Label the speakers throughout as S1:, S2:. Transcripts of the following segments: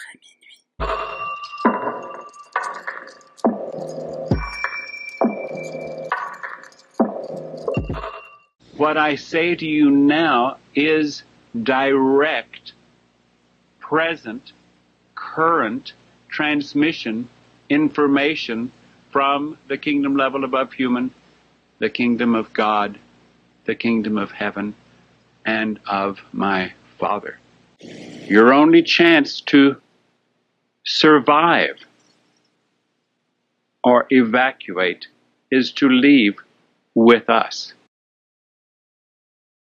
S1: après minuit.
S2: What I say to you now is direct, present, current transmission information from the kingdom level above human, the kingdom of God, the kingdom of heaven, and of my Father. Your only chance to survive or evacuate is to leave with us.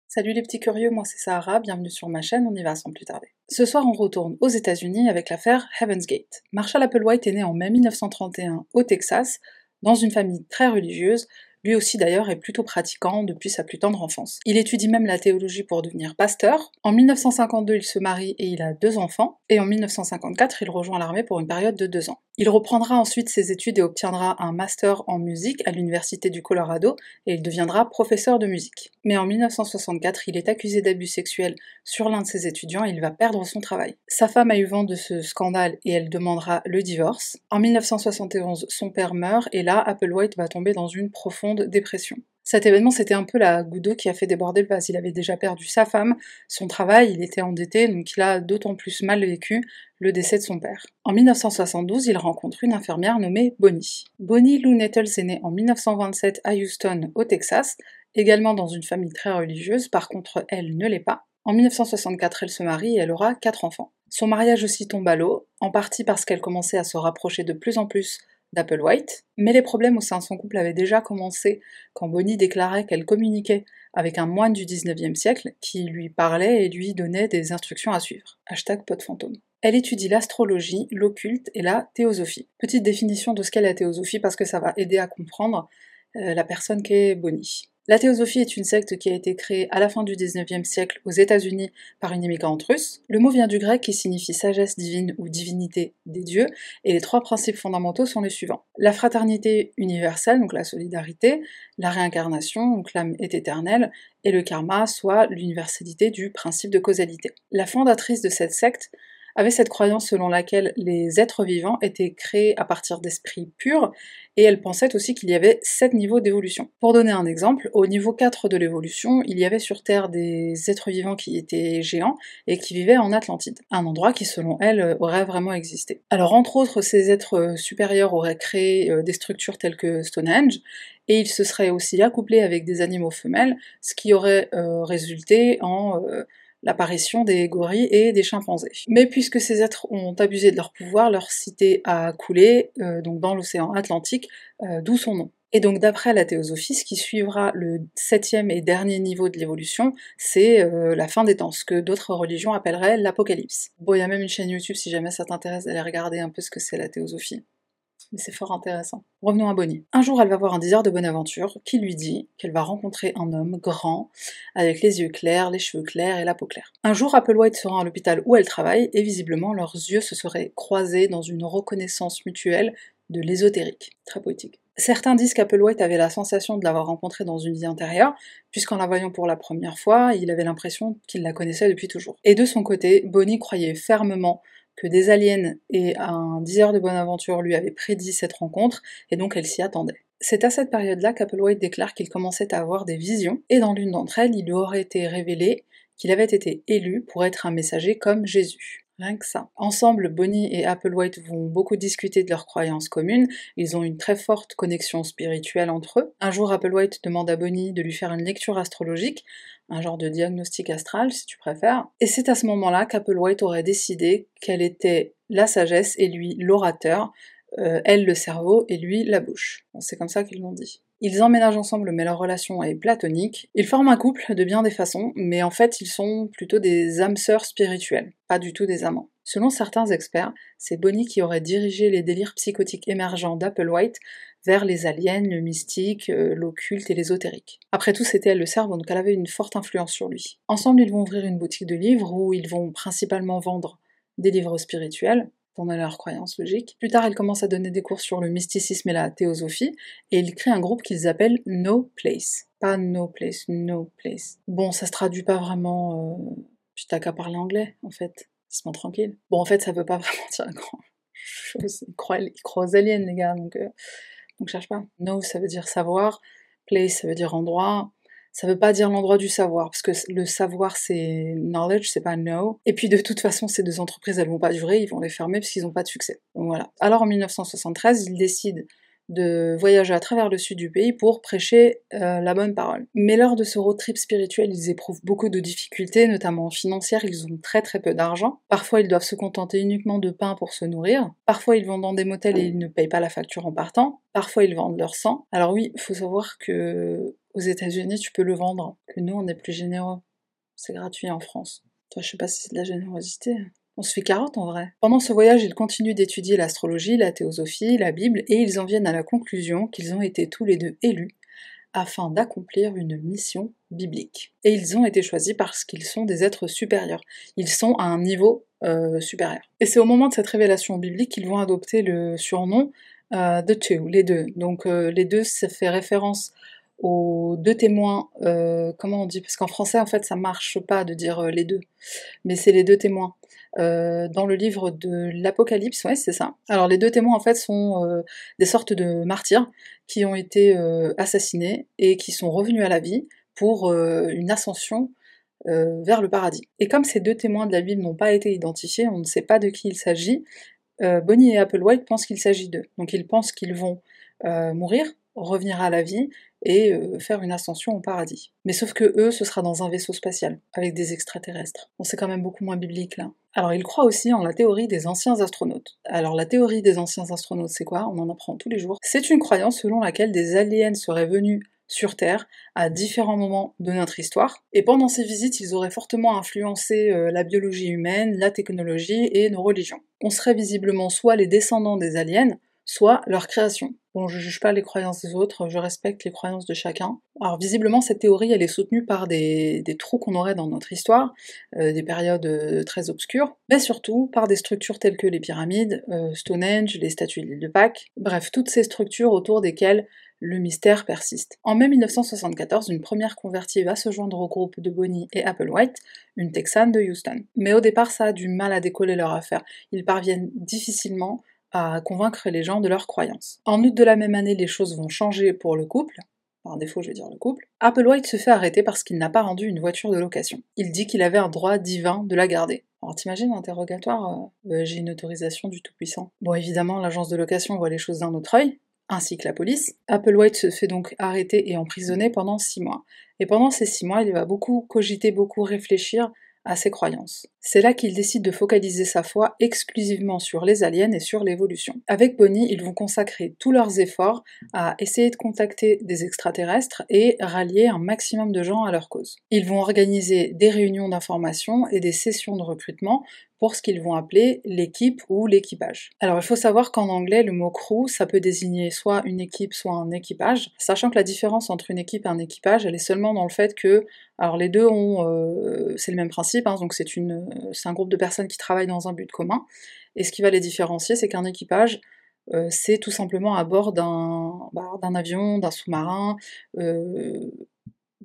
S1: Salut les petits curieux, moi c'est Sahara, bienvenue sur ma chaîne, on y va sans plus tarder. Ce soir on retourne aux États-Unis avec l'affaire Heaven's Gate. Marshall Applewhite est né en mai 1931 au Texas, dans une famille très religieuse, lui aussi d'ailleurs est plutôt pratiquant depuis sa plus tendre enfance. Il étudie même la théologie pour devenir pasteur. En 1952, il se marie et il a deux enfants. Et en 1954, il rejoint l'armée pour une période de deux ans. Il reprendra ensuite ses études et obtiendra un master en musique à l'Université du Colorado et il deviendra professeur de musique. Mais en 1964, il est accusé d'abus sexuels sur l'un de ses étudiants et il va perdre son travail. Sa femme a eu vent de ce scandale et elle demandera le divorce. En 1971, son père meurt et là, Applewhite va tomber dans une profonde dépression. Cet événement, c'était un peu la goutte qui a fait déborder le vase. Il avait déjà perdu sa femme, son travail, il était endetté, donc il a d'autant plus mal vécu le décès de son père. En 1972, il rencontre une infirmière nommée Bonnie. Bonnie Lou Nettles est née en 1927 à Houston, au Texas, également dans une famille très religieuse, par contre elle ne l'est pas. En 1964, elle se marie et elle aura quatre enfants. Son mariage aussi tombe à l'eau, en partie parce qu'elle commençait à se rapprocher de plus en plus d'Applewhite, mais les problèmes au sein de son couple avaient déjà commencé quand Bonnie déclarait qu'elle communiquait avec un moine du 19e siècle qui lui parlait et lui donnait des instructions à suivre. Hashtag pot fantôme. Elle étudie l'astrologie, l'occulte et la théosophie. Petite définition de ce qu'est la théosophie parce que ça va aider à comprendre euh, la personne qu'est Bonnie. La théosophie est une secte qui a été créée à la fin du 19e siècle aux États-Unis par une immigrante russe. Le mot vient du grec qui signifie sagesse divine ou divinité des dieux, et les trois principes fondamentaux sont les suivants. La fraternité universelle, donc la solidarité, la réincarnation, donc l'âme est éternelle, et le karma, soit l'universalité du principe de causalité. La fondatrice de cette secte avait cette croyance selon laquelle les êtres vivants étaient créés à partir d'esprits purs, et elle pensait aussi qu'il y avait sept niveaux d'évolution. Pour donner un exemple, au niveau 4 de l'évolution, il y avait sur Terre des êtres vivants qui étaient géants et qui vivaient en Atlantide, un endroit qui selon elle aurait vraiment existé. Alors entre autres, ces êtres supérieurs auraient créé euh, des structures telles que Stonehenge, et ils se seraient aussi accouplés avec des animaux femelles, ce qui aurait euh, résulté en... Euh, l'apparition des gorilles et des chimpanzés. Mais puisque ces êtres ont abusé de leur pouvoir, leur cité a coulé euh, donc dans l'océan Atlantique, euh, d'où son nom. Et donc d'après la théosophie, ce qui suivra le septième et dernier niveau de l'évolution, c'est euh, la fin des temps, ce que d'autres religions appelleraient l'apocalypse. Bon, il y a même une chaîne YouTube si jamais ça t'intéresse d'aller regarder un peu ce que c'est la théosophie mais c'est fort intéressant. Revenons à Bonnie. Un jour, elle va voir un désir de bonne aventure qui lui dit qu'elle va rencontrer un homme grand, avec les yeux clairs, les cheveux clairs et la peau claire. Un jour, Applewhite se rend à l'hôpital où elle travaille, et visiblement, leurs yeux se seraient croisés dans une reconnaissance mutuelle de l'ésotérique. Très poétique. Certains disent qu'Applewhite avait la sensation de l'avoir rencontrée dans une vie antérieure, puisqu'en la voyant pour la première fois, il avait l'impression qu'il la connaissait depuis toujours. Et de son côté, Bonnie croyait fermement que des aliens et un diseur de bonne aventure lui avaient prédit cette rencontre, et donc elle s'y attendait. C'est à cette période-là qu'Applewhite déclare qu'il commençait à avoir des visions, et dans l'une d'entre elles, il lui aurait été révélé qu'il avait été élu pour être un messager comme Jésus. Ensemble, Bonnie et Applewhite vont beaucoup discuter de leurs croyances communes, ils ont une très forte connexion spirituelle entre eux. Un jour, Applewhite demande à Bonnie de lui faire une lecture astrologique, un genre de diagnostic astral si tu préfères, et c'est à ce moment-là qu'Applewhite aurait décidé qu'elle était la sagesse et lui l'orateur, euh, elle le cerveau et lui la bouche. C'est comme ça qu'ils l'ont dit. Ils emménagent ensemble, mais leur relation est platonique. Ils forment un couple de bien des façons, mais en fait, ils sont plutôt des âmes sœurs spirituelles, pas du tout des amants. Selon certains experts, c'est Bonnie qui aurait dirigé les délires psychotiques émergents d'Applewhite vers les aliens, le mystique, euh, l'occulte et l'ésotérique. Après tout, c'était elle le cerveau, donc elle avait une forte influence sur lui. Ensemble, ils vont ouvrir une boutique de livres où ils vont principalement vendre des livres spirituels, pendant leur croyance logique. Plus tard, elle commence à donner des cours sur le mysticisme et la théosophie, et ils créent un groupe qu'ils appellent No Place. Pas No Place, No Place. Bon, ça se traduit pas vraiment... Euh... T'as qu'à parler anglais, en fait. se tranquille. Bon, en fait, ça veut pas vraiment dire grand chose. Ils croient, ils aux aliens, les gars, donc, euh, donc cherche pas. Know, ça veut dire savoir. Place, ça veut dire endroit. Ça veut pas dire l'endroit du savoir, parce que le savoir c'est knowledge, c'est pas know. Et puis de toute façon, ces deux entreprises, elles vont pas durer, ils vont les fermer parce qu'ils n'ont pas de succès. Donc voilà. Alors en 1973, ils décident de voyager à travers le sud du pays pour prêcher euh, la bonne parole. Mais lors de ce road trip spirituel, ils éprouvent beaucoup de difficultés, notamment financières, ils ont très très peu d'argent. Parfois, ils doivent se contenter uniquement de pain pour se nourrir. Parfois, ils vont dans des motels et ils ne payent pas la facture en partant. Parfois, ils vendent leur sang. Alors oui, faut savoir que aux États-Unis, tu peux le vendre, que nous, on est plus généreux. C'est gratuit en France. Toi, je sais pas si c'est de la générosité. On se fait carotte en vrai. Pendant ce voyage, ils continuent d'étudier l'astrologie, la théosophie, la Bible, et ils en viennent à la conclusion qu'ils ont été tous les deux élus afin d'accomplir une mission biblique. Et ils ont été choisis parce qu'ils sont des êtres supérieurs. Ils sont à un niveau euh, supérieur. Et c'est au moment de cette révélation biblique qu'ils vont adopter le surnom euh, The Two, les deux. Donc euh, les deux, ça fait référence aux deux témoins, euh, comment on dit Parce qu'en français, en fait, ça marche pas de dire les deux, mais c'est les deux témoins. Euh, dans le livre de l'Apocalypse, ouais, c'est ça. Alors les deux témoins en fait sont euh, des sortes de martyrs qui ont été euh, assassinés et qui sont revenus à la vie pour une ascension vers le paradis. Et comme ces deux témoins de la Bible n'ont pas été identifiés, on ne sait pas de qui il s'agit, Bonnie et Applewhite pensent qu'il s'agit d'eux. Donc ils pensent qu'ils vont mourir, revenir à la vie et euh, faire une ascension au paradis. Mais sauf que eux, ce sera dans un vaisseau spatial, avec des extraterrestres. On c'est quand même beaucoup moins biblique là. Alors ils croient aussi en la théorie des anciens astronautes. Alors la théorie des anciens astronautes, c'est quoi? On en apprend tous les jours. C'est une croyance selon laquelle des aliens seraient venus sur Terre à différents moments de notre histoire. Et pendant ces visites, ils auraient fortement influencé euh, la biologie humaine, la technologie et nos religions. On serait visiblement soit les descendants des aliens, soit leur création. Bon, je juge pas les croyances des autres, je respecte les croyances de chacun. Alors visiblement, cette théorie, elle est soutenue par des, trous qu'on aurait dans notre histoire, euh, des périodes euh, très obscures, mais surtout par des structures telles que les pyramides, euh, Stonehenge, les statues de l'île de Pâques, bref, toutes ces structures autour desquelles le mystère persiste. En mai 1974, une première convertie va se joindre au groupe de Bonnie et Applewhite, une Texane de Houston. Mais au départ, ça a du mal à décoller leur affaire. Ils parviennent difficilement à convaincre les gens de leurs croyances. En août de la même année, les choses vont changer pour le couple. Par défaut, je vais dire le couple. Applewhite se fait arrêter parce qu'il n'a pas rendu une voiture de location. Il dit qu'il avait un droit divin de la garder. Alors t'imagines, interrogatoire, euh, euh, j'ai une autorisation du Tout-Puissant. Bon, évidemment, l'agence de location voit les choses d'un autre œil, ainsi que la police. Applewhite se fait donc arrêter et emprisonner pendant six mois. Et pendant ces six mois, il va beaucoup cogiter, beaucoup réfléchir à ses croyances. C'est là qu'il décide de focaliser sa foi exclusivement sur les aliens et sur l'évolution. Avec Bonnie, ils vont consacrer tous leurs efforts à essayer de contacter des extraterrestres et rallier un maximum de gens à leur cause. Ils vont organiser des réunions d'information et des sessions de recrutement pour ce qu'ils vont appeler l'équipe ou l'équipage. Alors il faut savoir qu'en anglais, le mot crew, ça peut désigner soit une équipe, soit un équipage, sachant que la différence entre une équipe et un équipage, elle est seulement dans le fait que, alors les deux ont, euh, c'est le même principe, hein, donc c'est un groupe de personnes qui travaillent dans un but commun, et ce qui va les différencier, c'est qu'un équipage, euh, c'est tout simplement à bord d'un bah, avion, d'un sous-marin, euh,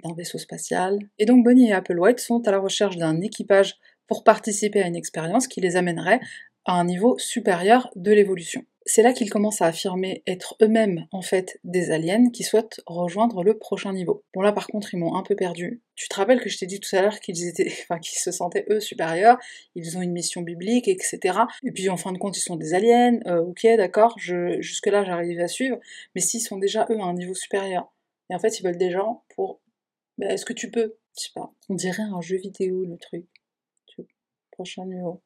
S1: d'un vaisseau spatial. Et donc Bonnie et Applewhite sont à la recherche d'un équipage pour participer à une expérience qui les amènerait à un niveau supérieur de l'évolution. C'est là qu'ils commencent à affirmer être eux-mêmes en fait des aliens qui souhaitent rejoindre le prochain niveau. Bon là par contre ils m'ont un peu perdu. Tu te rappelles que je t'ai dit tout à l'heure qu'ils étaient, enfin qu'ils se sentaient eux supérieurs, ils ont une mission biblique, etc. Et puis en fin de compte ils sont des aliens, euh, ok d'accord, jusque là j'arrive à suivre, mais s'ils sont déjà eux à un niveau supérieur, et en fait ils veulent des gens pour, ben, est-ce que tu peux? Je sais pas, on dirait un jeu vidéo le truc. Prochain numéro.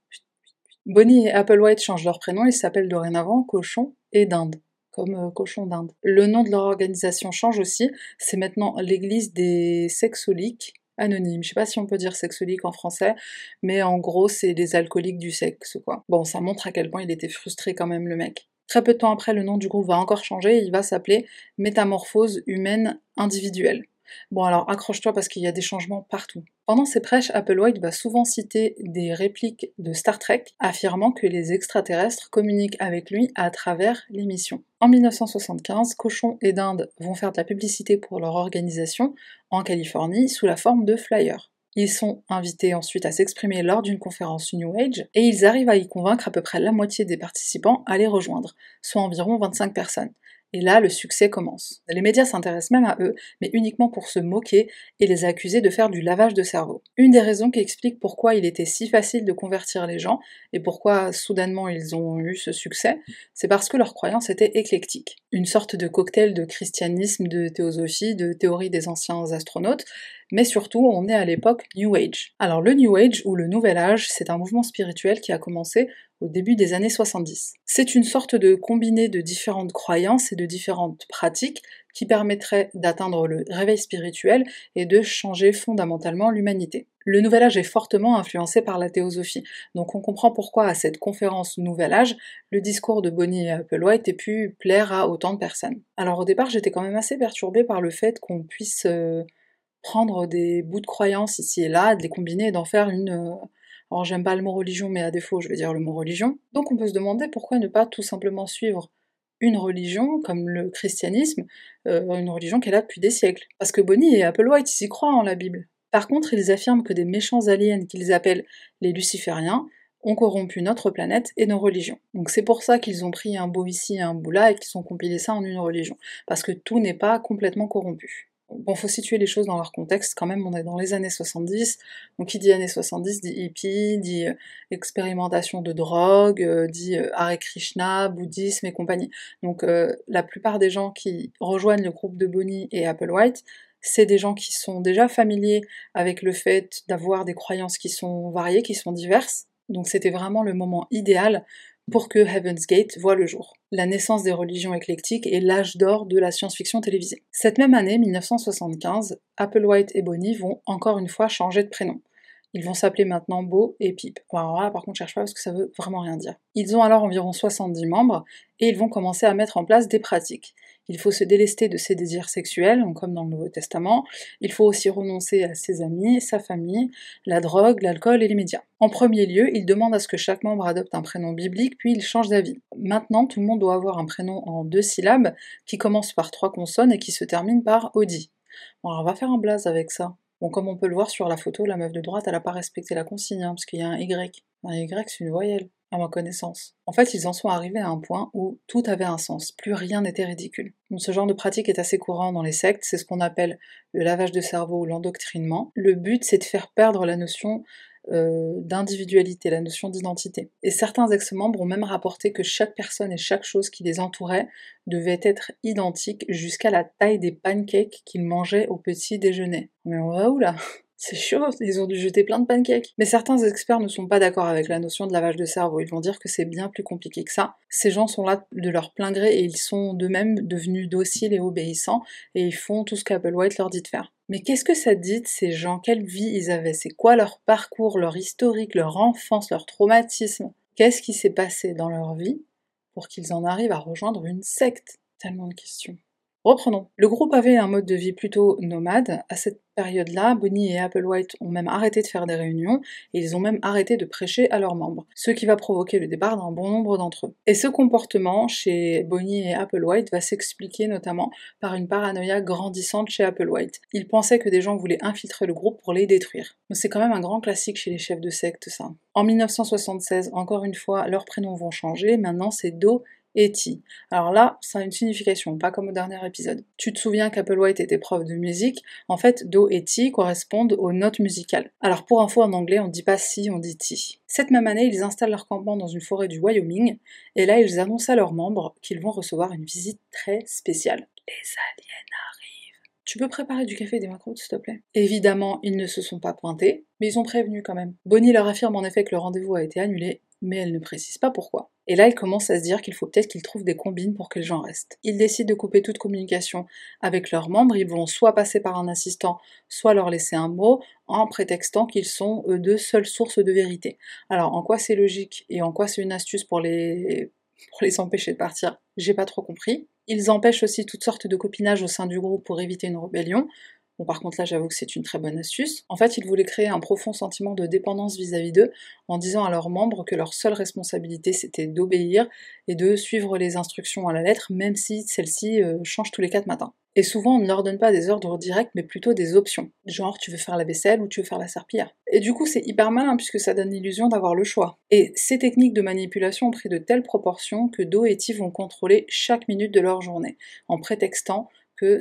S1: Bonnie et Applewhite changent leur prénom, ils s'appellent dorénavant Cochon et Dinde, comme euh, Cochon d'Inde. Le nom de leur organisation change aussi, c'est maintenant l'église des sexoliques anonymes. Je sais pas si on peut dire sexoliques en français, mais en gros c'est les alcooliques du sexe, quoi. Bon, ça montre à quel point il était frustré quand même le mec. Très peu de temps après, le nom du groupe va encore changer, il va s'appeler Métamorphose humaine individuelle. Bon alors accroche-toi parce qu'il y a des changements partout. Pendant ses prêches, Applewhite va souvent citer des répliques de Star Trek affirmant que les extraterrestres communiquent avec lui à travers l'émission. En 1975, Cochon et Dinde vont faire de la publicité pour leur organisation en Californie sous la forme de flyers. Ils sont invités ensuite à s'exprimer lors d'une conférence New Age et ils arrivent à y convaincre à peu près la moitié des participants à les rejoindre, soit environ 25 personnes. Et là, le succès commence. Les médias s'intéressent même à eux, mais uniquement pour se moquer et les accuser de faire du lavage de cerveau. Une des raisons qui explique pourquoi il était si facile de convertir les gens et pourquoi soudainement ils ont eu ce succès, c'est parce que leur croyance était éclectique. Une sorte de cocktail de christianisme, de théosophie, de théorie des anciens astronautes, mais surtout on est à l'époque New Age. Alors le New Age ou le Nouvel Âge, c'est un mouvement spirituel qui a commencé au début des années 70. C'est une sorte de combiné de différentes croyances et de différentes pratiques qui permettrait d'atteindre le réveil spirituel et de changer fondamentalement l'humanité. Le Nouvel Âge est fortement influencé par la théosophie, donc on comprend pourquoi à cette conférence Nouvel Âge, le discours de Bonnie Applewhite ait pu plaire à autant de personnes. Alors au départ, j'étais quand même assez perturbée par le fait qu'on puisse euh, prendre des bouts de croyances ici et là, de les combiner et d'en faire une... Euh, alors j'aime pas le mot religion, mais à défaut, je vais dire le mot religion. Donc on peut se demander pourquoi ne pas tout simplement suivre une religion comme le christianisme, euh, une religion qu'elle a depuis des siècles. Parce que Bonnie et Applewhite, ils y croient en la Bible. Par contre, ils affirment que des méchants aliens qu'ils appellent les lucifériens ont corrompu notre planète et nos religions. Donc c'est pour ça qu'ils ont pris un beau ici et un bout là et qu'ils ont compilé ça en une religion. Parce que tout n'est pas complètement corrompu. Bon, faut situer les choses dans leur contexte, quand même, on est dans les années 70, donc qui dit années 70 dit hippie, dit euh, expérimentation de drogue, euh, dit euh, Hare Krishna, bouddhisme et compagnie. Donc la plupart des gens qui rejoignent le groupe de Bonnie et Applewhite, c'est des gens qui sont déjà familiers avec le fait d'avoir des croyances qui sont variées, qui sont diverses, donc c'était vraiment le moment idéal pour que Heaven's Gate voit le jour. La naissance des religions éclectiques et l'âge d'or de la science-fiction télévisée. Cette même année, 1975, Applewhite et Bonnie vont encore une fois changer de prénom. Ils vont s'appeler maintenant Beau et Pip. Alors là, par contre, je cherche pas parce que ça veut vraiment rien dire. Ils ont alors environ 70 membres et ils vont commencer à mettre en place des pratiques. Il faut se délester de ses désirs sexuels, comme dans le Nouveau Testament. Il faut aussi renoncer à ses amis, sa famille, la drogue, l'alcool et les médias. En premier lieu, il demande à ce que chaque membre adopte un prénom biblique, puis il change d'avis. Maintenant, tout le monde doit avoir un prénom en deux syllabes, qui commence par trois consonnes et qui se termine par Audi. Bon, alors on va faire un blaze avec ça. Bon, comme on peut le voir sur la photo, la meuf de droite, elle n'a pas respecté la consigne, hein, parce qu'il y a un Y. Un Y, c'est une voyelle à ma connaissance. En fait, ils en sont arrivés à un point où tout avait un sens, plus rien n'était ridicule. Ce genre de pratique est assez courant dans les sectes, c'est ce qu'on appelle le lavage de cerveau ou l'endoctrinement. Le but, c'est de faire perdre la notion euh, d'individualité, la notion d'identité. Et certains ex-membres ont même rapporté que chaque personne et chaque chose qui les entourait devait être identique jusqu'à la taille des pancakes qu'ils mangeaient au petit déjeuner. Mais on là? C'est chaud, ils ont dû jeter plein de pancakes. Mais certains experts ne sont pas d'accord avec la notion de lavage de cerveau, ils vont dire que c'est bien plus compliqué que ça. Ces gens sont là de leur plein gré et ils sont d'eux-mêmes devenus dociles et obéissants et ils font tout ce qu'Applewhite leur dit de faire. Mais qu'est-ce que ça dit de ces gens? Quelle vie ils avaient? C'est quoi leur parcours, leur historique, leur enfance, leur traumatisme? Qu'est-ce qui s'est passé dans leur vie pour qu'ils en arrivent à rejoindre une secte? Tellement de questions. Reprenons. Le groupe avait un mode de vie plutôt nomade. À cette période-là, Bonnie et Applewhite ont même arrêté de faire des réunions et ils ont même arrêté de prêcher à leurs membres, ce qui va provoquer le départ d'un bon nombre d'entre eux. Et ce comportement chez Bonnie et Applewhite va s'expliquer notamment par une paranoïa grandissante chez Applewhite. Ils pensaient que des gens voulaient infiltrer le groupe pour les détruire. C'est quand même un grand classique chez les chefs de secte, ça. En 1976, encore une fois, leurs prénoms vont changer. Maintenant, c'est Do Eti. Alors là, ça a une signification, pas comme au dernier épisode. Tu te souviens qu'Applewhite était prof de musique? En fait, Do et Ti correspondent aux notes musicales. Alors pour info, en anglais, on dit pas si, on dit Ti. Cette même année, ils installent leur campement dans une forêt du Wyoming, et là, ils annoncent à leurs membres qu'ils vont recevoir une visite très spéciale. Les aliens arrivent. Tu peux préparer du café des macros, s'il te plaît? Évidemment, ils ne se sont pas pointés, mais ils ont prévenu quand même. Bonnie leur affirme en effet que le rendez-vous a été annulé, mais elle ne précise pas pourquoi. Et là, il commence à se dire qu'il faut peut-être qu'ils trouvent des combines pour que les gens restent. Ils décident de couper toute communication avec leurs membres, ils vont soit passer par un assistant, soit leur laisser un mot, en prétextant qu'ils sont eux deux seules sources de vérité. Alors, en quoi c'est logique et en quoi c'est une astuce pour les, pour les empêcher de partir, j'ai pas trop compris. Ils empêchent aussi toutes sortes de copinage au sein du groupe pour éviter une rébellion. Bon, par contre, là, j'avoue que c'est une très bonne astuce. En fait, ils voulaient créer un profond sentiment de dépendance vis-à-vis d'eux en disant à leurs membres que leur seule responsabilité, c'était d'obéir et de suivre les instructions à la lettre, même si celles-ci euh, changent tous les quatre matins. Et souvent, on ne leur donne pas des ordres directs, mais plutôt des options. Genre, tu veux faire la vaisselle ou tu veux faire la serpillière. Et du coup, c'est hyper malin puisque ça donne l'illusion d'avoir le choix. Et ces techniques de manipulation ont pris de telles proportions que Do et Ti vont contrôler chaque minute de leur journée, en prétextant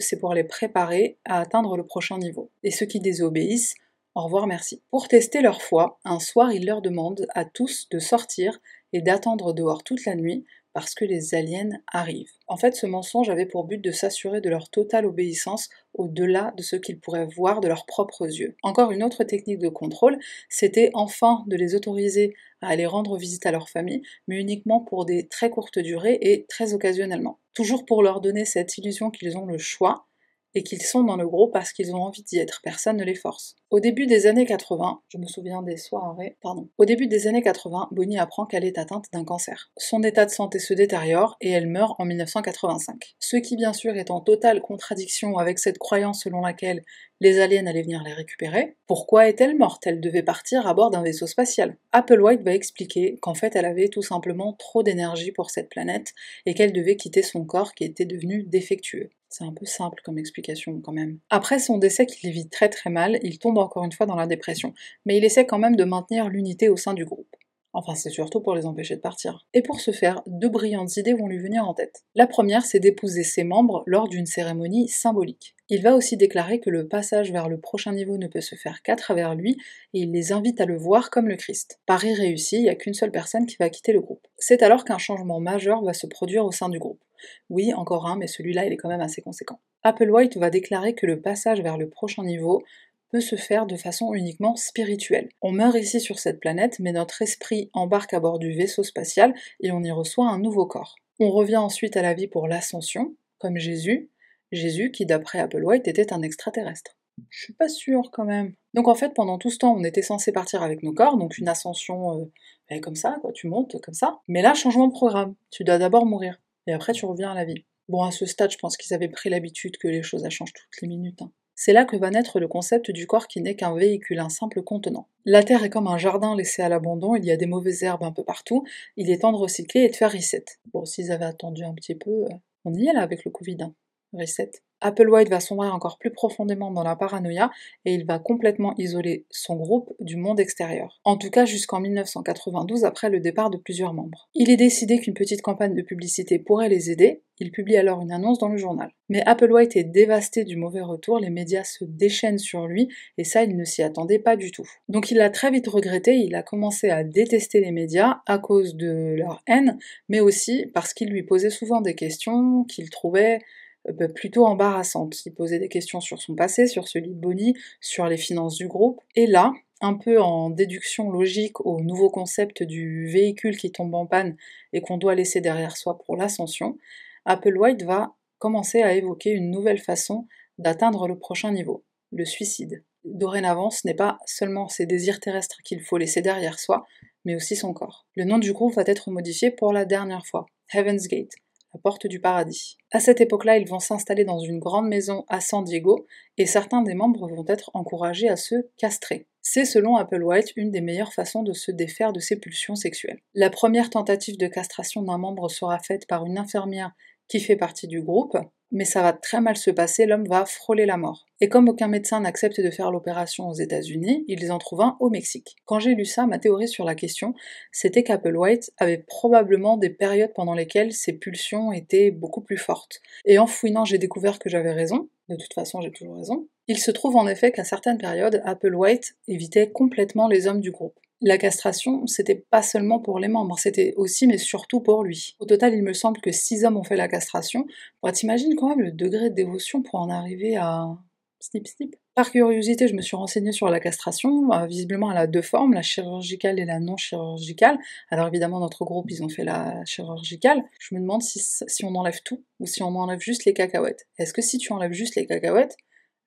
S1: c'est pour les préparer à atteindre le prochain niveau. Et ceux qui désobéissent, au revoir, merci. Pour tester leur foi, un soir, ils leur demandent à tous de sortir et d'attendre dehors toute la nuit parce que les aliens arrivent. En fait, ce mensonge avait pour but de s'assurer de leur totale obéissance au-delà de ce qu'ils pourraient voir de leurs propres yeux. Encore une autre technique de contrôle, c'était enfin de les autoriser à aller rendre visite à leur famille, mais uniquement pour des très courtes durées et très occasionnellement. Toujours pour leur donner cette illusion qu'ils ont le choix, et qu'ils sont dans le groupe parce qu'ils ont envie d'y être, personne ne les force. Au début des années 80, je me souviens des soirées, pardon. Au début des années 80, Bonnie apprend qu'elle est atteinte d'un cancer. Son état de santé se détériore et elle meurt en 1985. Ce qui bien sûr est en totale contradiction avec cette croyance selon laquelle les aliens allaient venir les récupérer. Pourquoi est-elle morte? Elle devait partir à bord d'un vaisseau spatial. Applewhite va expliquer qu'en fait elle avait tout simplement trop d'énergie pour cette planète et qu'elle devait quitter son corps qui était devenu défectueux. C'est un peu simple comme explication quand même. Après son décès qu'il vit très très mal, il tombe encore une fois dans la dépression, mais il essaie quand même de maintenir l'unité au sein du groupe. Enfin, c'est surtout pour les empêcher de partir. Et pour ce faire, deux brillantes idées vont lui venir en tête. La première, c'est d'épouser ses membres lors d'une cérémonie symbolique. Il va aussi déclarer que le passage vers le prochain niveau ne peut se faire qu'à travers lui, et il les invite à le voir comme le Christ. Paris réussi, il n'y a qu'une seule personne qui va quitter le groupe. C'est alors qu'un changement majeur va se produire au sein du groupe. Oui, encore un, mais celui-là, il est quand même assez conséquent. Applewhite va déclarer que le passage vers le prochain niveau peut se faire de façon uniquement spirituelle. On meurt ici sur cette planète, mais notre esprit embarque à bord du vaisseau spatial et on y reçoit un nouveau corps. On revient ensuite à la vie pour l'ascension, comme Jésus, Jésus qui d'après Applewhite était un extraterrestre. Je suis pas sûre quand même. Donc en fait, pendant tout ce temps, on était censé partir avec nos corps, donc une ascension euh, comme ça, quoi, tu montes comme ça. Mais là, changement de programme. Tu dois d'abord mourir et après tu reviens à la vie. Bon, à ce stade, je pense qu'ils avaient pris l'habitude que les choses changent toutes les minutes. Hein. C'est là que va naître le concept du corps qui n'est qu'un véhicule, un simple contenant. La Terre est comme un jardin laissé à l'abandon, il y a des mauvaises herbes un peu partout, il est temps de recycler et de faire reset. Bon, s'ils avaient attendu un petit peu, euh, on y est là avec le Covid. Hein. Reset. Applewhite va sombrer encore plus profondément dans la paranoïa et il va complètement isoler son groupe du monde extérieur. En tout cas jusqu'en 1992 après le départ de plusieurs membres. Il est décidé qu'une petite campagne de publicité pourrait les aider, il publie alors une annonce dans le journal. Mais Applewhite est dévasté du mauvais retour, les médias se déchaînent sur lui et ça il ne s'y attendait pas du tout. Donc il a très vite regretté, il a commencé à détester les médias à cause de leur haine, mais aussi parce qu'ils lui posaient souvent des questions qu'il trouvait euh, plutôt embarrassante. Il posait des questions sur son passé, sur celui de Bonnie, sur les finances du groupe. Et là, un peu en déduction logique au nouveau concept du véhicule qui tombe en panne et qu'on doit laisser derrière soi pour l'ascension, Applewhite va commencer à évoquer une nouvelle façon d'atteindre le prochain niveau, le suicide. Dorénavant, ce n'est pas seulement ses désirs terrestres qu'il faut laisser derrière soi, mais aussi son corps. Le nom du groupe va être modifié pour la dernière fois, Heaven's Gate, la porte du paradis. À cette époque-là, ils vont s'installer dans une grande maison à San Diego et certains des membres vont être encouragés à se castrer. C'est selon Applewhite une des meilleures façons de se défaire de ses pulsions sexuelles. La première tentative de castration d'un membre sera faite par une infirmière qui fait partie du groupe, mais ça va très mal se passer, l'homme va frôler la mort. Et comme aucun médecin n'accepte de faire l'opération aux États-Unis, ils en trouvent un au Mexique. Quand j'ai lu ça, ma théorie sur la question, c'était qu'Applewhite avait probablement des périodes pendant lesquelles ses pulsions étaient beaucoup plus fortes. Et en fouinant, j'ai découvert que j'avais raison, de toute façon j'ai toujours raison. Il se trouve en effet qu'à certaines périodes, Applewhite évitait complètement les hommes du groupe la castration, c'était pas seulement pour les membres, c'était aussi mais surtout pour lui. Au total, il me semble que six hommes ont fait la castration. Bon, t'imagines quand même le degré de dévotion pour en arriver à snip snip. Par curiosité, je me suis renseignée sur la castration. Euh, visiblement, elle a deux formes, la chirurgicale et la non chirurgicale. Alors évidemment, notre groupe, ils ont fait la chirurgicale. Je me demande si, si on enlève tout ou si on enlève juste les cacahuètes. Est-ce que si tu enlèves juste les cacahuètes,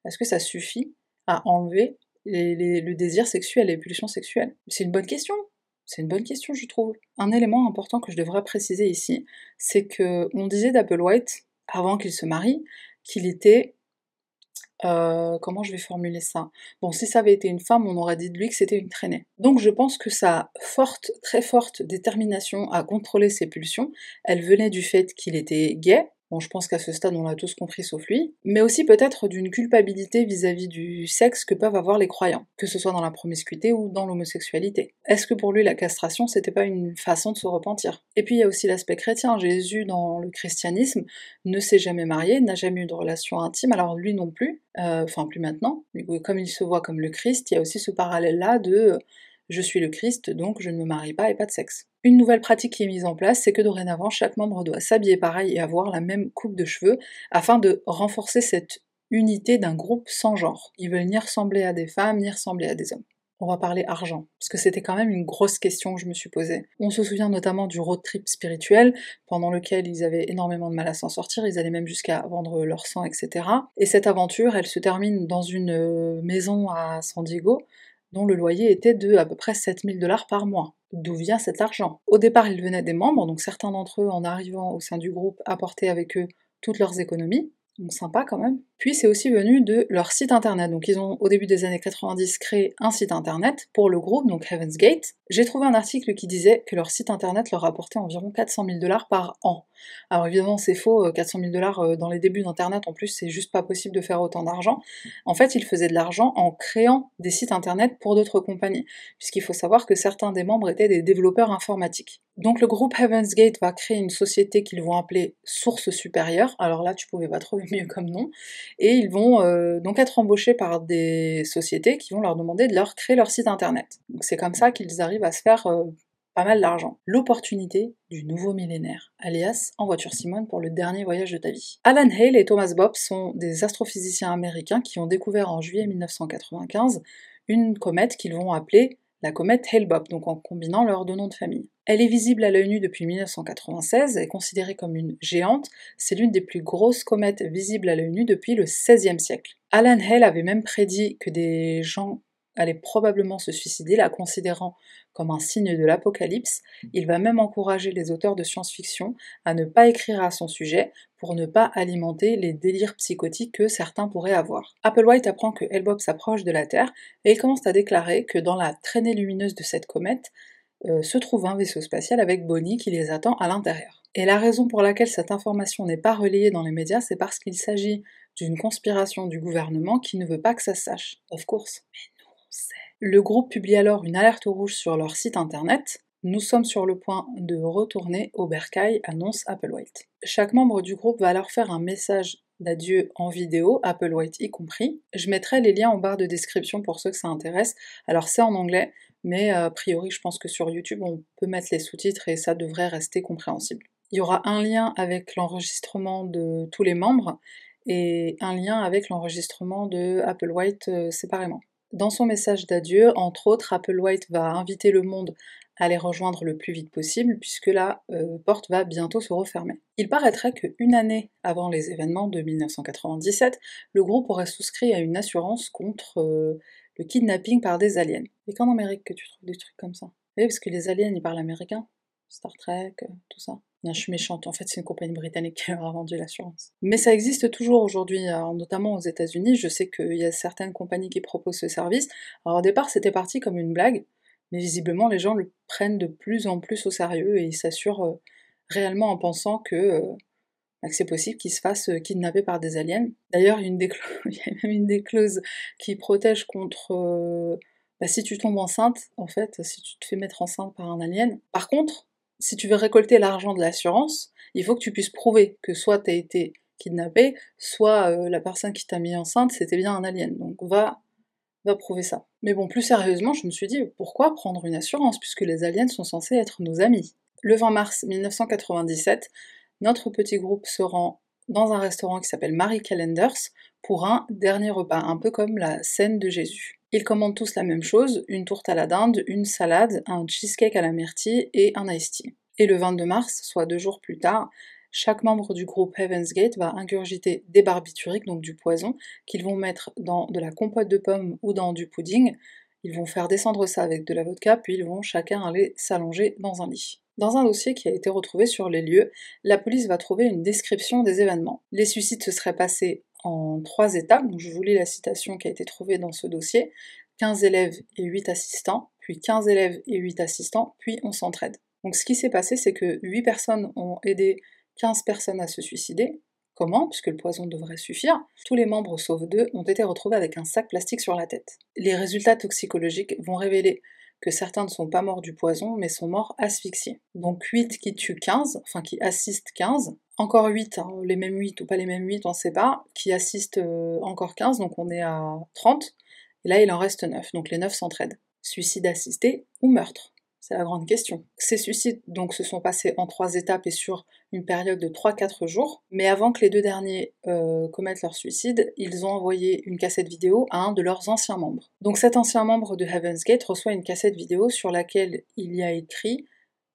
S1: est-ce que ça suffit à enlever le désir sexuel, les pulsions sexuelles C'est une bonne question. C'est une bonne question, je trouve. Un élément important que je devrais préciser ici, c'est que on disait d'Applewhite, avant qu'il se marie, qu'il était Euh, comment je vais formuler ça? Bon, si ça avait été une femme, on aurait dit de lui que c'était une traînée. Donc je pense que sa forte, très forte détermination à contrôler ses pulsions, elle venait du fait qu'il était gay, Bon, je pense qu'à ce stade, on l'a tous compris sauf lui, mais aussi peut-être d'une culpabilité vis-à-vis du sexe que peuvent avoir les croyants, que ce soit dans la promiscuité ou dans l'homosexualité. Est-ce que pour lui, la castration, c'était pas une façon de se repentir? Et puis il y a aussi l'aspect chrétien. Jésus, dans le christianisme, ne s'est jamais marié, n'a jamais eu de relation intime, alors lui non plus, euh, enfin plus maintenant, comme il se voit comme le Christ, il y a aussi ce parallèle-là de je suis le Christ, donc je ne me marie pas et pas de sexe. Une nouvelle pratique qui est mise en place, c'est que dorénavant, chaque membre doit s'habiller pareil et avoir la même coupe de cheveux, afin de renforcer cette unité d'un groupe sans genre. Ils veulent ni ressembler à des femmes, ni ressembler à des hommes. On va parler argent, parce que c'était quand même une grosse question que je me suis posée. On se souvient notamment du road trip spirituel, pendant lequel ils avaient énormément de mal à s'en sortir, ils allaient même jusqu'à vendre leur sang, etc. Et cette aventure, elle se termine dans une euh, maison à San Diego, dont le loyer était de à peu près 7000 dollars par mois. D'où vient cet argent? Au départ, il venait des membres, donc certains d'entre eux, en arrivant au sein du groupe, apportaient avec eux toutes leurs économies. Donc sympa quand même. Puis c'est aussi venu de leur site internet. Donc ils ont au début des années 90 créé un site internet pour le groupe, donc Heaven's Gate. J'ai trouvé un article qui disait que leur site internet leur rapportait environ 400 000 dollars par an. Alors évidemment, c'est faux, 400 euh, 000 dollars euh, dans les débuts d'Internet, en plus, c'est juste pas possible de faire autant d'argent. En fait, ils faisaient de l'argent en créant des sites Internet pour d'autres compagnies, puisqu'il faut savoir que certains des membres étaient des développeurs informatiques. Donc le groupe Heaven's Gate va créer une société qu'ils vont appeler Source Supérieure, alors là, tu pouvais pas trouver mieux comme nom, et ils vont euh, donc être embauchés par des sociétés qui vont leur demander de leur créer leur site Internet. Donc c'est comme ça qu'ils arrivent à se faire pas mal d'argent. L'opportunité du nouveau millénaire, alias En voiture Simone pour le dernier voyage de ta vie. Alan Hale et Thomas Bob sont des astrophysiciens américains qui ont découvert en juillet 1995 une comète qu'ils vont appeler la comète Hale-Bopp, donc en combinant leurs deux noms de famille. Elle est visible à l'œil nu depuis 1996 et considérée comme une géante, c'est l'une des plus grosses comètes visibles à l'œil nu depuis le XVIe siècle. Alan Hale avait même prédit que des gens allait probablement se suicider, la considérant comme un signe de l'apocalypse. Il va même encourager les auteurs de science-fiction à ne pas écrire à son sujet pour ne pas alimenter les délires psychotiques que certains pourraient avoir. Applewhite apprend que Hellbob s'approche de la Terre et il commence à déclarer que dans la traînée lumineuse de cette comète euh, se trouve un vaisseau spatial avec Bonnie qui les attend à l'intérieur. Et la raison pour laquelle cette information n'est pas relayée dans les médias, c'est parce qu'il s'agit d'une conspiration du gouvernement qui ne veut pas que ça se sache. Of course. Le groupe publie alors une alerte rouge sur leur site internet. Nous sommes sur le point de retourner au bercail, annonce Applewhite. Chaque membre du groupe va alors faire un message d'adieu en vidéo, Applewhite y compris. Je mettrai les liens en barre de description pour ceux que ça intéresse. Alors c'est en anglais, mais a priori je pense que sur YouTube on peut mettre les sous-titres et ça devrait rester compréhensible. Il y aura un lien avec l'enregistrement de tous les membres et un lien avec l'enregistrement de Applewhite euh, séparément. Dans son message d'adieu, entre autres, Applewhite va inviter le monde à les rejoindre le plus vite possible, puisque la euh, porte va bientôt se refermer. Il paraîtrait qu'une année avant les événements de 1997, le groupe aurait souscrit à une assurance contre euh, le kidnapping par des aliens. Et qu'en Amérique que tu trouves des trucs comme ça? Oui, parce que les aliens, ils parlent américain. Star Trek, euh, tout ça. Non, je suis méchante, en fait c'est une compagnie britannique qui leur a vendu l'assurance. Mais ça existe toujours aujourd'hui, notamment aux États-Unis, je sais qu'il y a certaines compagnies qui proposent ce service. Alors au départ c'était parti comme une blague, mais visiblement les gens le prennent de plus en plus au sérieux et ils s'assurent euh, réellement en pensant que, euh, bah, c'est possible qu'ils se fassent euh, kidnapper par des aliens. D'ailleurs il, y a même une des clauses qui protège contre... Bah, si tu tombes enceinte, en fait, si tu te fais mettre enceinte par un alien. Par contre, si tu veux récolter l'argent de l'assurance, il faut que tu puisses prouver que soit tu as été kidnappé, soit euh, la personne qui t'a mis enceinte, c'était bien un alien. Donc va, va prouver ça. Mais bon, plus sérieusement, je me suis dit, pourquoi prendre une assurance, puisque les aliens sont censés être nos amis? Le 20 mars 1997, notre petit groupe se rend dans un restaurant qui s'appelle Marie Calendars pour un dernier repas, un peu comme la scène de Jésus. Ils commandent tous la même chose, une tourte à la dinde, une salade, un cheesecake à la myrtille et un iced tea. Et le 22 mars, soit deux jours plus tard, chaque membre du groupe Heaven's Gate va ingurgiter des barbituriques, donc du poison, qu'ils vont mettre dans de la compote de pommes ou dans du pudding. Ils vont faire descendre ça avec de la vodka, puis ils vont chacun aller s'allonger dans un lit. Dans un dossier qui a été retrouvé sur les lieux, la police va trouver une description des événements. Les suicides se seraient passés en trois étapes. Je vous lis la citation qui a été trouvée dans ce dossier. 15 élèves et 8 assistants, puis 15 élèves et 8 assistants, puis on s'entraide. Donc ce qui s'est passé, c'est que 8 personnes ont aidé 15 personnes à se suicider. Puisque le poison devrait suffire. Tous les membres, sauf deux, ont été retrouvés avec un sac plastique sur la tête. Les résultats toxicologiques vont révéler que certains ne sont pas morts du poison, mais sont morts asphyxiés. Donc 8 qui tuent 15, enfin qui assistent 15, encore 8, hein, les mêmes 8 ou pas les mêmes 8, on ne sait pas, qui assistent euh, encore 15, donc on est à 30, et là il en reste 9, donc les 9 s'entraident. Suicide assisté ou meurtre c'est la grande question. Ces suicides donc se sont passés en trois étapes et sur une période de 3-4 jours, mais avant que les deux derniers euh, commettent leur suicide, ils ont envoyé une cassette vidéo à un de leurs anciens membres. Donc cet ancien membre de Heaven's Gate reçoit une cassette vidéo sur laquelle il y a écrit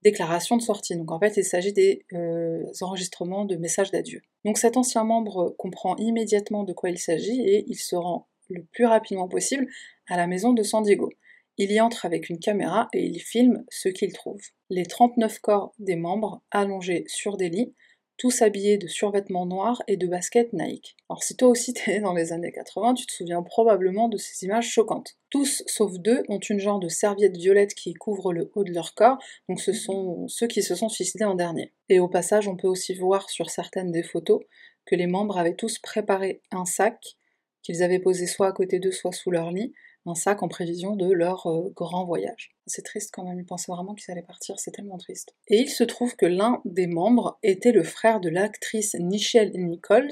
S1: déclaration de sortie. Donc en fait, il s'agit des euh, enregistrements de messages d'adieu. Donc cet ancien membre comprend immédiatement de quoi il s'agit et il se rend le plus rapidement possible à la maison de San Diego. Il y entre avec une caméra et il filme ce qu'il trouve. Les 39 corps des membres allongés sur des lits, tous habillés de survêtements noirs et de baskets Nike. Alors si toi aussi t'es dans les années 80, tu te souviens probablement de ces images choquantes. Tous, sauf deux, ont une genre de serviette violette qui couvre le haut de leur corps, donc ce sont ceux qui se sont suicidés en dernier. Et au passage, on peut aussi voir sur certaines des photos que les membres avaient tous préparé un sac qu'ils avaient posé soit à côté d'eux, soit sous leur lit, un sac en prévision de leur euh, grand voyage. C'est triste quand même, ils pensaient vraiment qu'ils allaient partir, c'est tellement triste. Et il se trouve que l'un des membres était le frère de l'actrice Nichelle Nichols,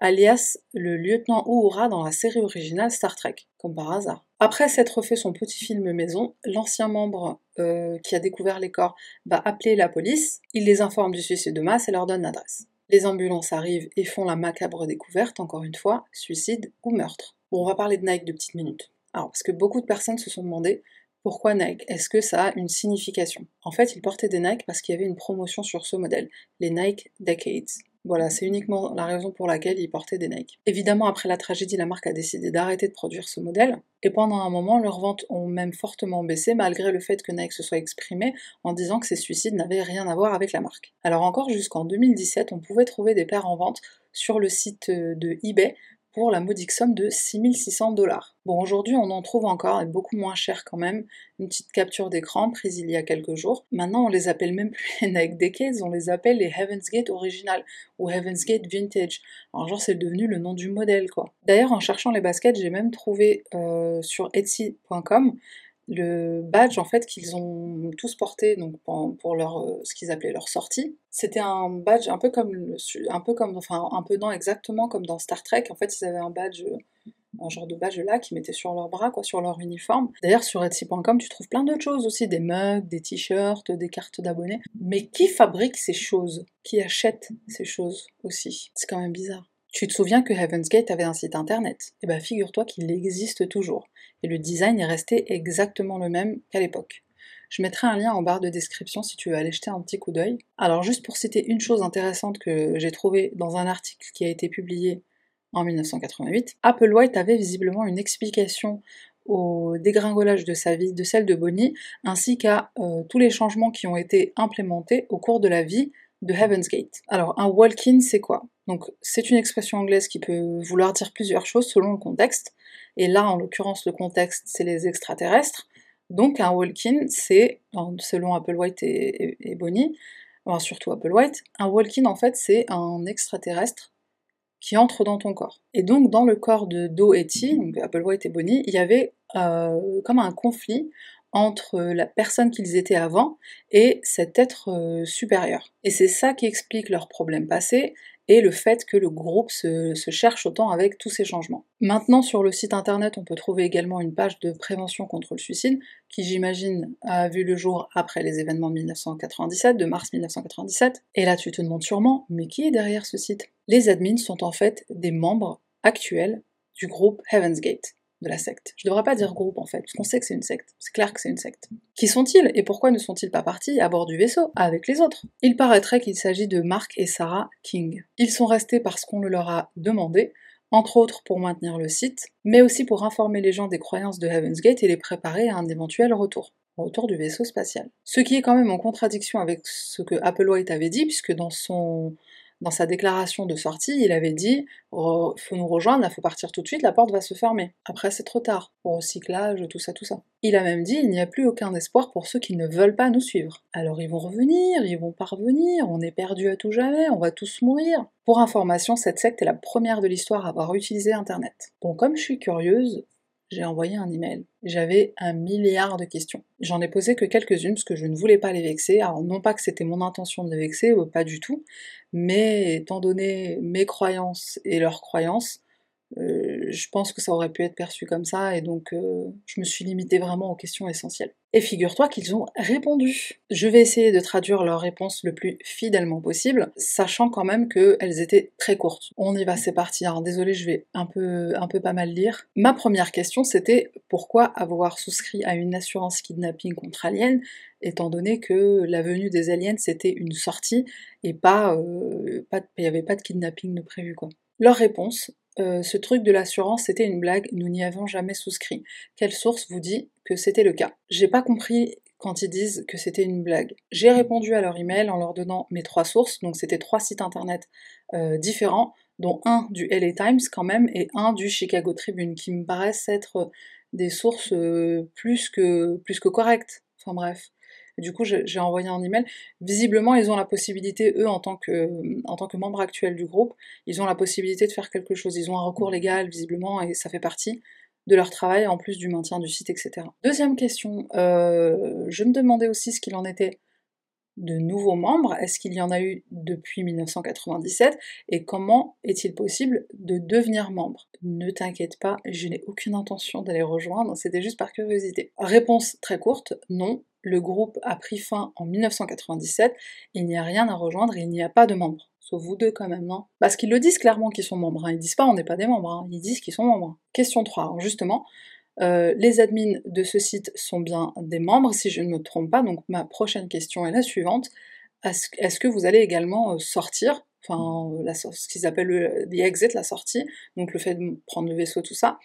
S1: alias le lieutenant Uhura dans la série originale Star Trek, comme par hasard. Après s'être fait son petit film maison, l'ancien membre euh, qui a découvert les corps va appeler la police, il les informe du suicide de masse et leur donne l'adresse. Les ambulances arrivent et font la macabre découverte, encore une fois, suicide ou meurtre. Bon, on va parler de Nike de petites minutes. Alors, parce que beaucoup de personnes se sont demandé pourquoi Nike? Est-ce que ça a une signification? En fait, ils portaient des Nike parce qu'il y avait une promotion sur ce modèle, les Nike Decades. Voilà, c'est uniquement la raison pour laquelle ils portaient des Nike. Évidemment, après la tragédie, la marque a décidé d'arrêter de produire ce modèle, et pendant un moment, leurs ventes ont même fortement baissé, malgré le fait que Nike se soit exprimé en disant que ces suicides n'avaient rien à voir avec la marque. Alors encore jusqu'en 2017, on pouvait trouver des paires en vente sur le site de eBay pour la modique somme de 6600 dollars. Bon, aujourd'hui, on en trouve encore, et beaucoup moins cher quand même. Une petite capture d'écran prise il y a quelques jours. Maintenant, on les appelle même plus les Nike Decades, on les appelle les Heaven's Gate Original ou Heaven's Gate Vintage. Alors, genre, c'est devenu le nom du modèle, quoi. D'ailleurs, en cherchant les baskets, j'ai même trouvé euh, sur Etsy.com le badge en fait qu'ils ont tous porté donc pour leur euh, ce qu'ils appelaient leur sortie. C'était un badge un peu comme un peu comme enfin un peu non exactement comme dans Star Trek. En fait, ils avaient un badge un genre de badge là qu'ils mettaient sur leur bras quoi sur leur uniforme. D'ailleurs sur Etsy.com, tu trouves plein d'autres choses aussi, des mugs, des t-shirts, des cartes d'abonnés. Mais qui fabrique ces choses? Qui achète ces choses aussi? C'est quand même bizarre. Tu te souviens que Heaven's Gate avait un site internet? Eh bien figure-toi qu'il existe toujours, et le design est resté exactement le même qu'à l'époque. Je mettrai un lien en barre de description si tu veux aller jeter un petit coup d'œil. Alors juste pour citer une chose intéressante que j'ai trouvée dans un article qui a été publié en 1988, Apple White avait visiblement une explication au dégringolage de sa vie, de celle de Bonnie, ainsi qu'à euh, tous les changements qui ont été implémentés au cours de la vie de Heaven's Gate. Alors, un walk-in, c'est quoi? Donc, c'est une expression anglaise qui peut vouloir dire plusieurs choses selon le contexte. Et là, en l'occurrence, le contexte, c'est les extraterrestres. Donc, un walk-in, c'est, selon Apple White et, Bonnie, enfin, surtout Apple White, un walk-in, en fait, c'est un extraterrestre qui entre dans ton corps. Et donc, dans le corps de Do et T, donc Apple White et Bonnie, il y avait euh, comme un conflit entre la personne qu'ils étaient avant et cet être euh, supérieur. Et c'est ça qui explique leurs problèmes passés et le fait que le groupe se, cherche autant avec tous ces changements. Maintenant, sur le site internet, on peut trouver également une page de prévention contre le suicide, qui j'imagine a vu le jour après les événements 1997, de mars 1997. Et là, tu te demandes sûrement, mais qui est derrière ce site? Les admins sont en fait des membres actuels du groupe Heaven's Gate de la secte. Je devrais pas dire groupe en fait, parce qu'on sait que c'est une secte. C'est clair que c'est une secte. Qui sont-ils et pourquoi ne sont-ils pas partis à bord du vaisseau avec les autres? Il paraîtrait qu'il s'agit de Mark et Sarah King. Ils sont restés parce qu'on le leur a demandé, entre autres pour maintenir le site, mais aussi pour informer les gens des croyances de Heaven's Gate et les préparer à un éventuel retour retour du vaisseau spatial. Ce qui est quand même en contradiction avec ce que Apple White avait dit, puisque dans son dans sa déclaration de sortie, il avait dit faut nous rejoindre, faut partir tout de suite, la porte va se fermer. Après, c'est trop tard pour recyclage, tout ça, tout ça. Il a même dit il n'y a plus aucun espoir pour ceux qui ne veulent pas nous suivre. Alors ils vont revenir, ils vont parvenir, on est perdu à tout jamais, on va tous mourir. Pour information, cette secte est la première de l'histoire à avoir utilisé Internet. Bon, comme je suis curieuse, j'ai envoyé un email. J'avais un milliard de questions. J'en ai posé que quelques-unes parce que je ne voulais pas les vexer. Alors non pas que c'était mon intention de les vexer, euh, pas du tout, mais étant donné mes croyances et leurs croyances, euh, je pense que ça aurait pu être perçu comme ça, et donc euh, je me suis limitée vraiment aux questions essentielles. Et figure-toi qu'ils ont répondu. Je vais essayer de traduire leurs réponses le plus fidèlement possible, sachant quand même qu'elles étaient très courtes. On y va, c'est parti. Alors désolé, je vais un peu, un peu pas mal lire. Ma première question, c'était pourquoi avoir souscrit à une assurance kidnapping contre aliens, étant donné que la venue des aliens c'était une sortie et pas, euh, il n'y avait pas de kidnapping de prévu quoi. Leur réponse, euh, ce truc de l'assurance, c'était une blague, nous n'y avons jamais souscrit. Quelle source vous dit que c'était le cas? J'ai pas compris quand ils disent que c'était une blague. J'ai répondu à leur email en leur donnant mes trois sources, donc c'était trois sites internet euh, différents, dont un du LA Times quand même et un du Chicago Tribune, qui me paraissent être des sources euh, plus que, plus que correctes. Enfin bref du coup, j'ai envoyé un email. Visiblement, ils ont la possibilité, eux, en tant que, en tant que membres actuels du groupe, ils ont la possibilité de faire quelque chose. Ils ont un recours légal, visiblement, et ça fait partie de leur travail, en plus du maintien du site, etc. Deuxième question, euh, je me demandais aussi ce qu'il en était de nouveaux membres Est-ce qu'il y en a eu depuis 1997 Et comment est-il possible de devenir membre? Ne t'inquiète pas, je n'ai aucune intention d'aller rejoindre, c'était juste par curiosité. Réponse très courte, non, le groupe a pris fin en 1997, il n'y a rien à rejoindre et il n'y a pas de membres. Sauf vous deux quand même, non Parce qu'ils le disent clairement qu'ils sont membres, hein. ils disent pas on n'est pas des membres, hein. ils disent qu'ils sont membres. Question 3, alors justement, euh, les admins de ce site sont bien des membres, si je ne me trompe pas, donc ma prochaine question est la suivante. Est-ce que vous allez également euh, sortir, enfin ce qu'ils appellent le exit, la sortie, donc le fait de prendre le vaisseau, tout ça,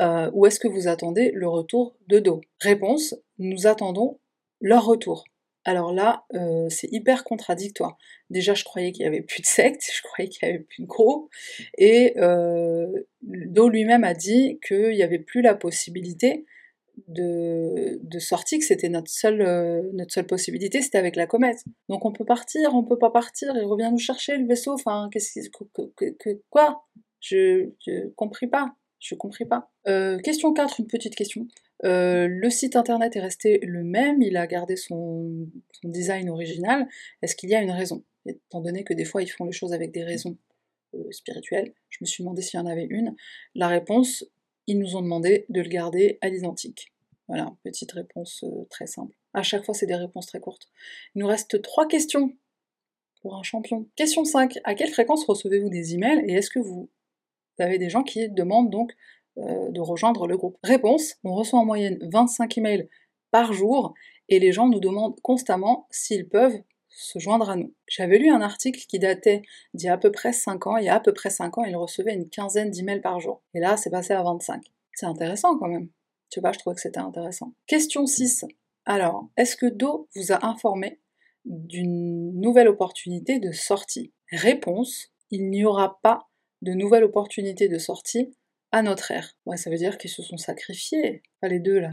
S1: euh, ou est-ce que vous attendez le retour de Do Réponse, nous attendons leur retour. Alors là, euh, c'est hyper contradictoire. Déjà, je croyais qu'il y avait plus de secte, je croyais qu'il y avait plus de groupe, et euh, Do lui-même a dit qu'il n'y avait plus la possibilité de, de sortie, que c'était notre seule, euh, notre seule possibilité, c'était avec la comète. Donc on peut partir, on peut pas partir, il revient nous chercher le vaisseau, enfin, qu'est-ce que, que, quoi? Je, je compris pas, je compris pas. Question 4, une petite question. Euh, le site internet est resté le même, il a gardé son, design original. Est-ce qu'il y a une raison? Étant donné que des fois ils font les choses avec des raisons euh, spirituelles, je me suis demandé s'il y en avait une. La réponse, ils nous ont demandé de le garder à l'identique. Voilà, petite réponse euh, très simple. À chaque fois, c'est des réponses très courtes. Il nous reste trois questions pour un champion. Question 5. À quelle fréquence recevez-vous des emails? Et est-ce que vous avez des gens qui demandent donc de rejoindre le groupe. Réponse, on reçoit en moyenne 25 emails par jour et les gens nous demandent constamment s'ils peuvent se joindre à nous. J'avais lu un article qui datait d'il y a à peu près 5 ans, il y a à peu près 5 ans, ils recevaient une quinzaine d'emails par jour. Et là, c'est passé à 25. C'est intéressant quand même. Tu vois, je trouvais que c'était intéressant. Question 6. Alors, est-ce que Do vous a informé d'une nouvelle opportunité de sortie? Réponse, il n'y aura pas de nouvelle opportunité de sortie à notre ère. Ouais, ça veut dire qu'ils se sont sacrifiés. Les deux là.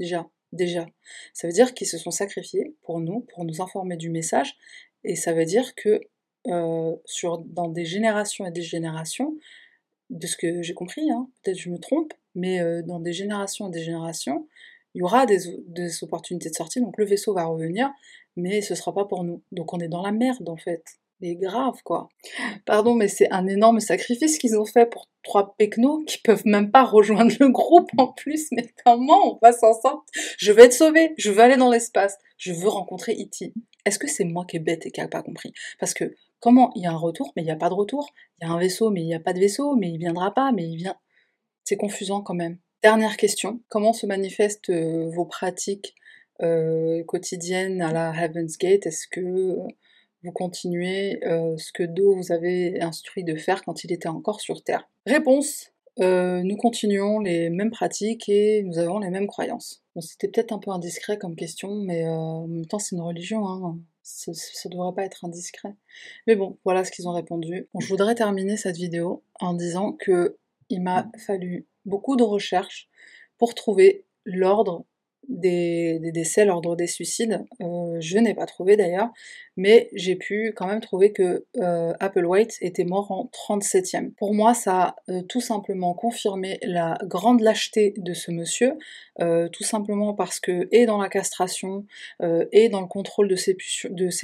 S1: Déjà, déjà. Ça veut dire qu'ils se sont sacrifiés pour nous, pour nous informer du message. Et ça veut dire que euh, sur, dans des générations et des générations, de ce que j'ai compris, hein, peut-être je me trompe, mais euh, dans des générations et des générations, il y aura des, des, opportunités de sortie, donc le vaisseau va revenir, mais ce sera pas pour nous. Donc on est dans la merde en fait grave quoi. Pardon, mais c'est un énorme sacrifice qu'ils ont fait pour trois pecnos qui peuvent même pas rejoindre le groupe en plus. Mais comment on va s'en sortir Je vais être sauvé, je veux aller dans l'espace, je veux rencontrer E.T. Est-ce que c'est moi qui est bête et qui a pas compris? Parce que comment il y a un retour, mais il n'y a pas de retour? Il y a un vaisseau, mais il n'y a pas de vaisseau, mais il viendra pas, mais il vient. C'est confusant quand même. Dernière question, comment se manifestent euh, vos pratiques euh, quotidiennes à la Heaven's Gate? Est-ce que vous continuez euh, ce que Do vous avait instruit de faire quand il était encore sur Terre Réponse euh, nous continuons les mêmes pratiques et nous avons les mêmes croyances. C'était peut-être un peu indiscret comme question, mais euh, en même temps, c'est une religion. Hein. ça ne devrait pas être indiscret. Mais bon, voilà ce qu'ils ont répondu. je voudrais terminer cette vidéo en disant que il m'a fallu beaucoup de recherches pour trouver l'ordre des, décès, l'ordre des suicides. Euh, je n'ai pas trouvé d'ailleurs, mais j'ai pu quand même trouver que euh, Applewhite était mort en 37e. Pour moi, ça a euh, tout simplement confirmé la grande lâcheté de ce monsieur, tout simplement parce que, et dans la castration, et dans le contrôle de ses,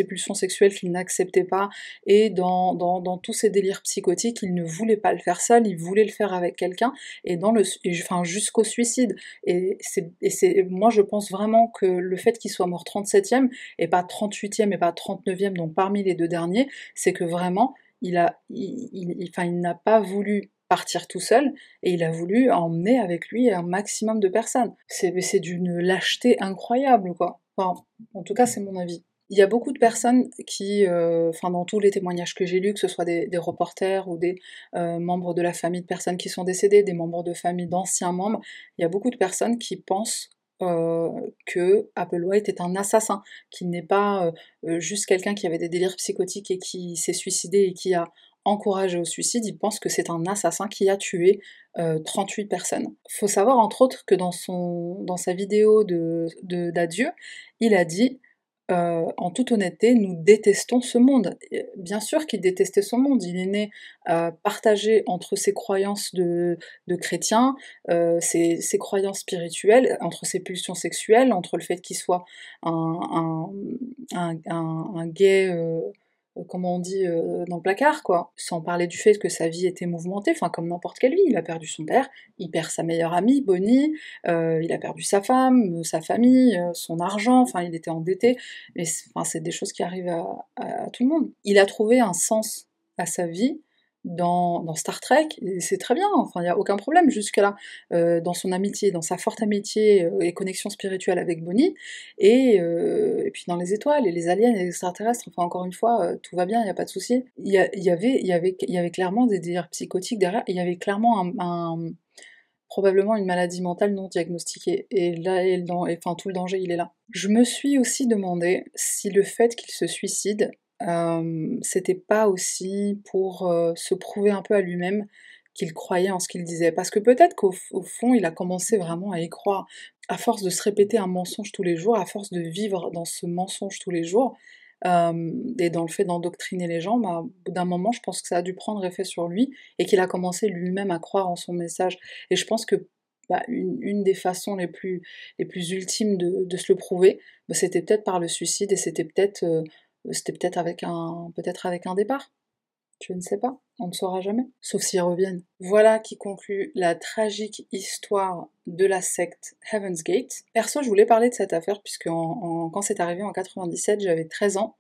S1: pulsions sexuelles qu'il n'acceptait pas, et dans, dans, tous ses délires psychotiques, il ne voulait pas le faire seul, il voulait le faire avec quelqu'un, et dans le, enfin, jusqu'au suicide. Et c'est, moi, je pense vraiment que le fait qu'il soit mort 37e, et pas 38e, et pas 39e, donc parmi les deux derniers, c'est que vraiment, il a, il, n'a pas voulu partir tout seul et il a voulu emmener avec lui un maximum de personnes. C'est d'une lâcheté incroyable, quoi. En tout cas, c'est mon avis. Il y a beaucoup de personnes qui, euh, enfin dans tous les témoignages que j'ai lus, que ce soit des, reporters ou des euh, membres de la famille de personnes qui sont décédées, des membres de famille d'anciens membres, il y a beaucoup de personnes qui pensent euh, que Applewhite est un assassin, qu'il n'est pas juste quelqu'un qui avait des délires psychotiques et qui s'est suicidé et qui a encouragé au suicide, ils pensent que c'est un assassin qui a tué 38 personnes. Faut savoir entre autres que dans, sa vidéo d'adieu, il a dit euh, en toute honnêteté, nous détestons ce monde. Bien sûr qu'il détestait ce monde. Il est né euh, partagé entre ses croyances de, chrétiens, euh, ses, croyances spirituelles, entre ses pulsions sexuelles, entre le fait qu'il soit un, gay euh, comment on dit, euh, dans le placard, quoi. Sans parler du fait que sa vie était mouvementée, enfin comme n'importe quelle vie. Il a perdu son père, il perd sa meilleure amie, Bonnie, euh, il a perdu sa femme, sa famille, son argent, enfin il était endetté. Mais enfin, c'est des choses qui arrivent à tout le monde. Il a trouvé un sens à sa vie dans, Star Trek, c'est très bien, enfin il n'y a aucun problème jusque là, euh, dans son amitié, dans sa forte amitié euh, et connexion spirituelle avec Bonnie, et, euh, et, puis dans les étoiles, et les aliens, les extraterrestres, enfin encore une fois, tout va bien, il n'y a pas de souci. Il y, avait, clairement des délires psychotiques derrière, il y avait clairement probablement une maladie mentale non diagnostiquée, et là, tout le danger il est là. Je me suis aussi demandé si le fait qu'il se suicide c'était pas aussi pour se prouver un peu à lui-même qu'il croyait en ce qu'il disait. Parce que peut-être qu'au fond, il a commencé vraiment à y croire. À force de se répéter un mensonge tous les jours, à force de vivre dans ce mensonge tous les jours, et dans le fait d'endoctriner les gens, bah, au bout d'un moment, je pense que ça a dû prendre effet sur lui et qu'il a commencé lui-même à croire en son message. Et je pense que bah, une, des façons les plus, les plus ultimes de, se le prouver, bah, c'était peut-être par le suicide et c'était peut-être c'était peut-être avec un peut-être avec un départ. Je ne sais pas, on ne saura jamais, sauf s'ils reviennent. Voilà qui conclut la tragique histoire de la secte Heaven's Gate. Perso, je voulais parler de cette affaire puisque quand c'est arrivé en 97, j'avais 13 ans.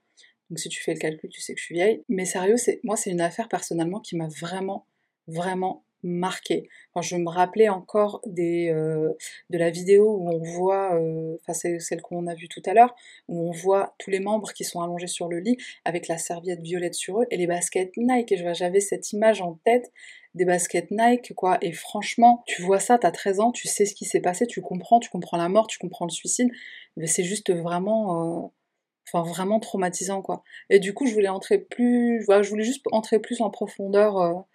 S1: Donc si tu fais le calcul, tu sais que je suis vieille. Mais sérieux, moi c'est une affaire personnellement qui m'a vraiment, vraiment marqué. je me rappelais encore euh, de la vidéo où on voit, euh, enfin c'est celle qu'on a vue tout à l'heure, où on voit tous les membres qui sont allongés sur le lit avec la serviette violette sur eux et les baskets Nike. Et j'avais cette image en tête des baskets Nike, quoi. Et franchement, tu vois ça, t'as 13 ans, tu sais ce qui s'est passé, tu comprends, tu comprends la mort, tu comprends le suicide. C'est juste vraiment... Euh, enfin, vraiment traumatisant, quoi. Et du coup, je voulais entrer plus... je voulais juste entrer plus en profondeur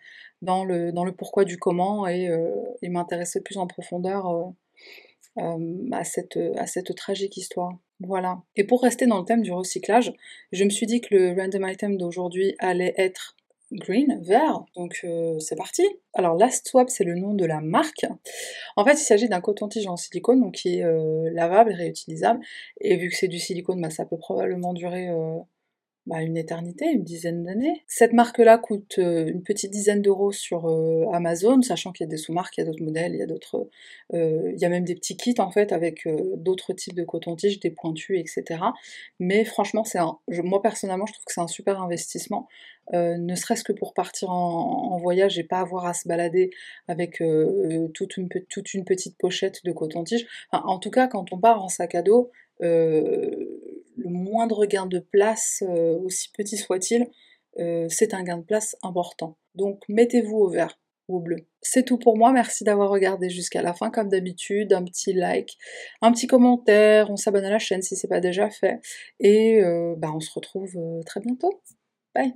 S1: dans le, dans le pourquoi du comment et, euh, m'intéresser plus en profondeur euh, euh, à, cette, à cette tragique histoire. Voilà. Et pour rester dans le thème du recyclage, je me suis dit que le random item d'aujourd'hui allait être green, vert, donc c'est parti. Alors Last Swap, c'est le nom de la marque. En fait, il s'agit d'un coton-tige en silicone, donc qui est lavable et réutilisable. Et vu que c'est du silicone, bah, ça peut probablement durer bah, une éternité, une dizaine d'années. Cette marque-là coûte euh, une petite dizaine d'euros sur euh, Amazon, sachant qu'il y a des sous-marques, il y a d'autres modèles, il y a d'autres, euh, il y a même des petits kits en fait avec d'autres types de coton-tige, des pointus, etc. Mais franchement, c'est moi personnellement, je trouve que c'est un super investissement. ne serait-ce que pour partir en, voyage et pas avoir à se balader avec toute, une, toute, une, petite pochette de coton-tige. en tout cas, quand on part en sac à dos, moindre gain de place, euh, aussi petit soit-il, euh, c'est un gain de place important. Donc mettez-vous au vert. ou au bleu. C'est tout pour moi, merci d'avoir regardé jusqu'à la fin comme d'habitude, un petit like, un petit commentaire, on s'abonne à la chaîne si c'est pas déjà fait, et euh, bah, on se retrouve très bientôt. Bye